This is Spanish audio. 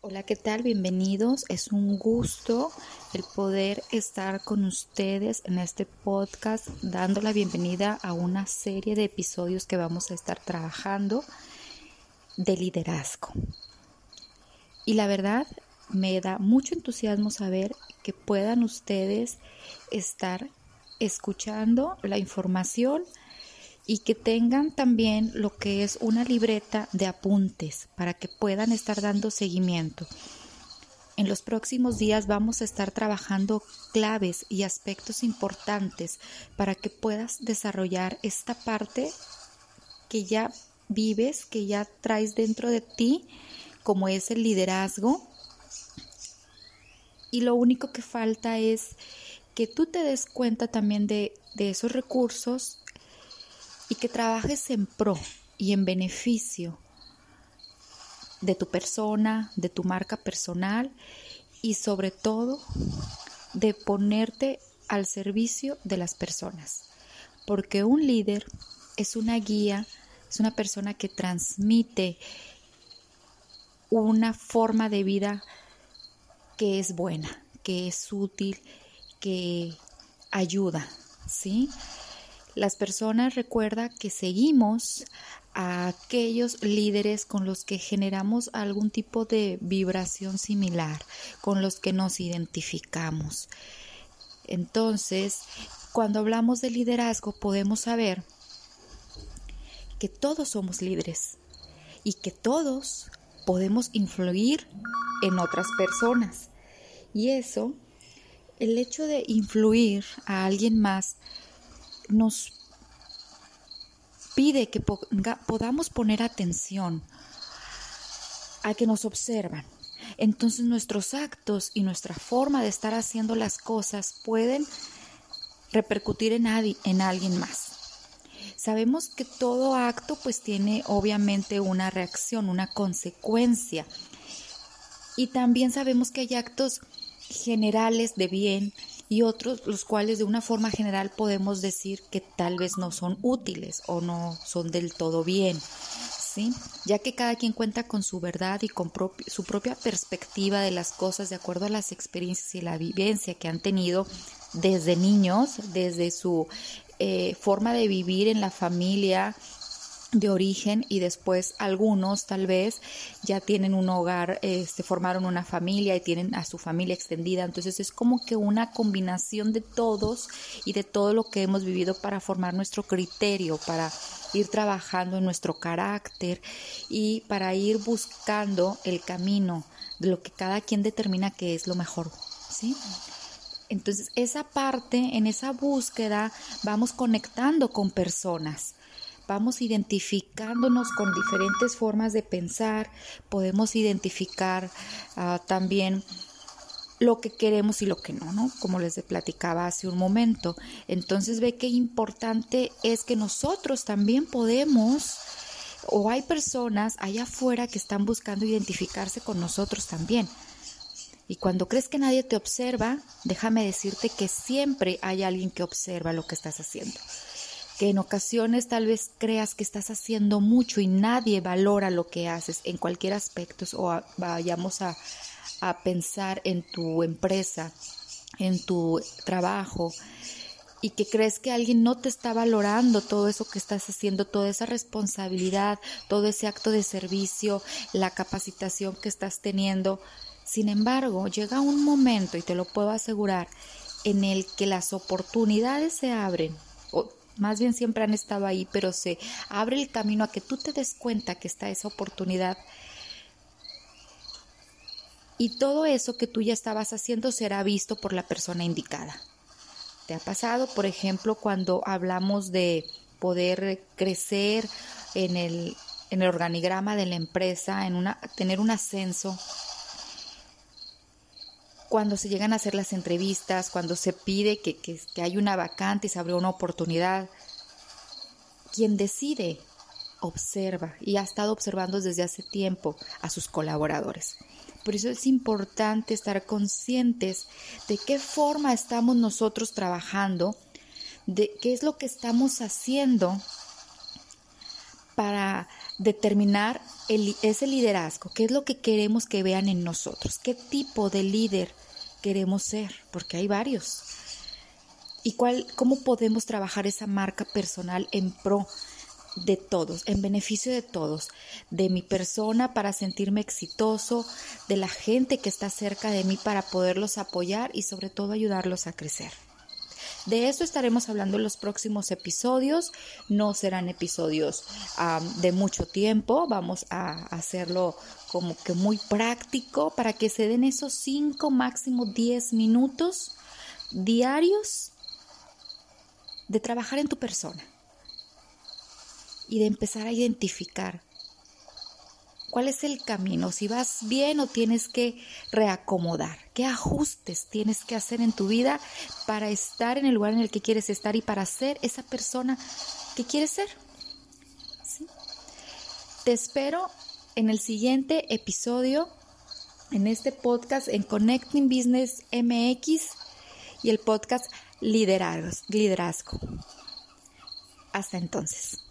Hola, ¿qué tal? Bienvenidos. Es un gusto el poder estar con ustedes en este podcast, dando la bienvenida a una serie de episodios que vamos a estar trabajando de liderazgo. Y la verdad, me da mucho entusiasmo saber que puedan ustedes estar escuchando la información y que tengan también lo que es una libreta de apuntes para que puedan estar dando seguimiento. En los próximos días vamos a estar trabajando claves y aspectos importantes para que puedas desarrollar esta parte que ya vives, que ya traes dentro de ti, como es el liderazgo. Y lo único que falta es que tú te des cuenta también de, de esos recursos y que trabajes en pro y en beneficio de tu persona, de tu marca personal y sobre todo de ponerte al servicio de las personas. Porque un líder es una guía, es una persona que transmite una forma de vida que es buena, que es útil, que ayuda, ¿sí? Las personas recuerda que seguimos a aquellos líderes con los que generamos algún tipo de vibración similar, con los que nos identificamos. Entonces, cuando hablamos de liderazgo podemos saber que todos somos líderes y que todos podemos influir en otras personas. Y eso, el hecho de influir a alguien más, nos pide que podamos poner atención a que nos observan. Entonces nuestros actos y nuestra forma de estar haciendo las cosas pueden repercutir en, en alguien más. Sabemos que todo acto pues tiene obviamente una reacción, una consecuencia. Y también sabemos que hay actos generales de bien y otros los cuales de una forma general podemos decir que tal vez no son útiles o no son del todo bien. ¿Sí? Ya que cada quien cuenta con su verdad y con su propia perspectiva de las cosas de acuerdo a las experiencias y la vivencia que han tenido desde niños, desde su eh, forma de vivir en la familia, de origen y después algunos tal vez ya tienen un hogar, este, formaron una familia y tienen a su familia extendida. Entonces es como que una combinación de todos y de todo lo que hemos vivido para formar nuestro criterio, para ir trabajando en nuestro carácter y para ir buscando el camino de lo que cada quien determina que es lo mejor, ¿sí? Entonces, esa parte, en esa búsqueda, vamos conectando con personas vamos identificándonos con diferentes formas de pensar, podemos identificar ah, también lo que queremos y lo que no, ¿no? Como les platicaba hace un momento. Entonces ve qué importante es que nosotros también podemos, o hay personas allá afuera que están buscando identificarse con nosotros también. Y cuando crees que nadie te observa, déjame decirte que siempre hay alguien que observa lo que estás haciendo que en ocasiones tal vez creas que estás haciendo mucho y nadie valora lo que haces en cualquier aspecto o vayamos a, a pensar en tu empresa, en tu trabajo y que crees que alguien no te está valorando todo eso que estás haciendo, toda esa responsabilidad, todo ese acto de servicio, la capacitación que estás teniendo. Sin embargo, llega un momento, y te lo puedo asegurar, en el que las oportunidades se abren, más bien siempre han estado ahí, pero se abre el camino a que tú te des cuenta que está esa oportunidad. Y todo eso que tú ya estabas haciendo será visto por la persona indicada. ¿Te ha pasado, por ejemplo, cuando hablamos de poder crecer en el, en el organigrama de la empresa, en una, tener un ascenso? Cuando se llegan a hacer las entrevistas, cuando se pide que, que, hay una vacante y se abre una oportunidad, quien decide observa y ha estado observando desde hace tiempo a sus colaboradores. Por eso es importante estar conscientes de qué forma estamos nosotros trabajando, de qué es lo que estamos haciendo para determinar ese liderazgo, qué es lo que queremos que vean en nosotros, qué tipo de líder queremos ser, porque hay varios. Y cuál, cómo podemos trabajar esa marca personal en pro de todos, en beneficio de todos, de mi persona para sentirme exitoso, de la gente que está cerca de mí para poderlos apoyar y sobre todo ayudarlos a crecer. De eso estaremos hablando en los próximos episodios. No serán episodios de mucho tiempo. Vamos a hacerlo como que muy práctico para que se den esos 5, máximo 10 minutos diarios de trabajar en tu persona y de empezar a identificar cuál es el camino, si vas bien o tienes que reacomodar, qué ajustes tienes que hacer en tu vida para estar en el lugar en el que quieres estar y para ser esa persona que quieres ser. Te espero en el siguiente episodio, en este podcast, en Connecting Business MX y el podcast Liderazgo. Hasta entonces.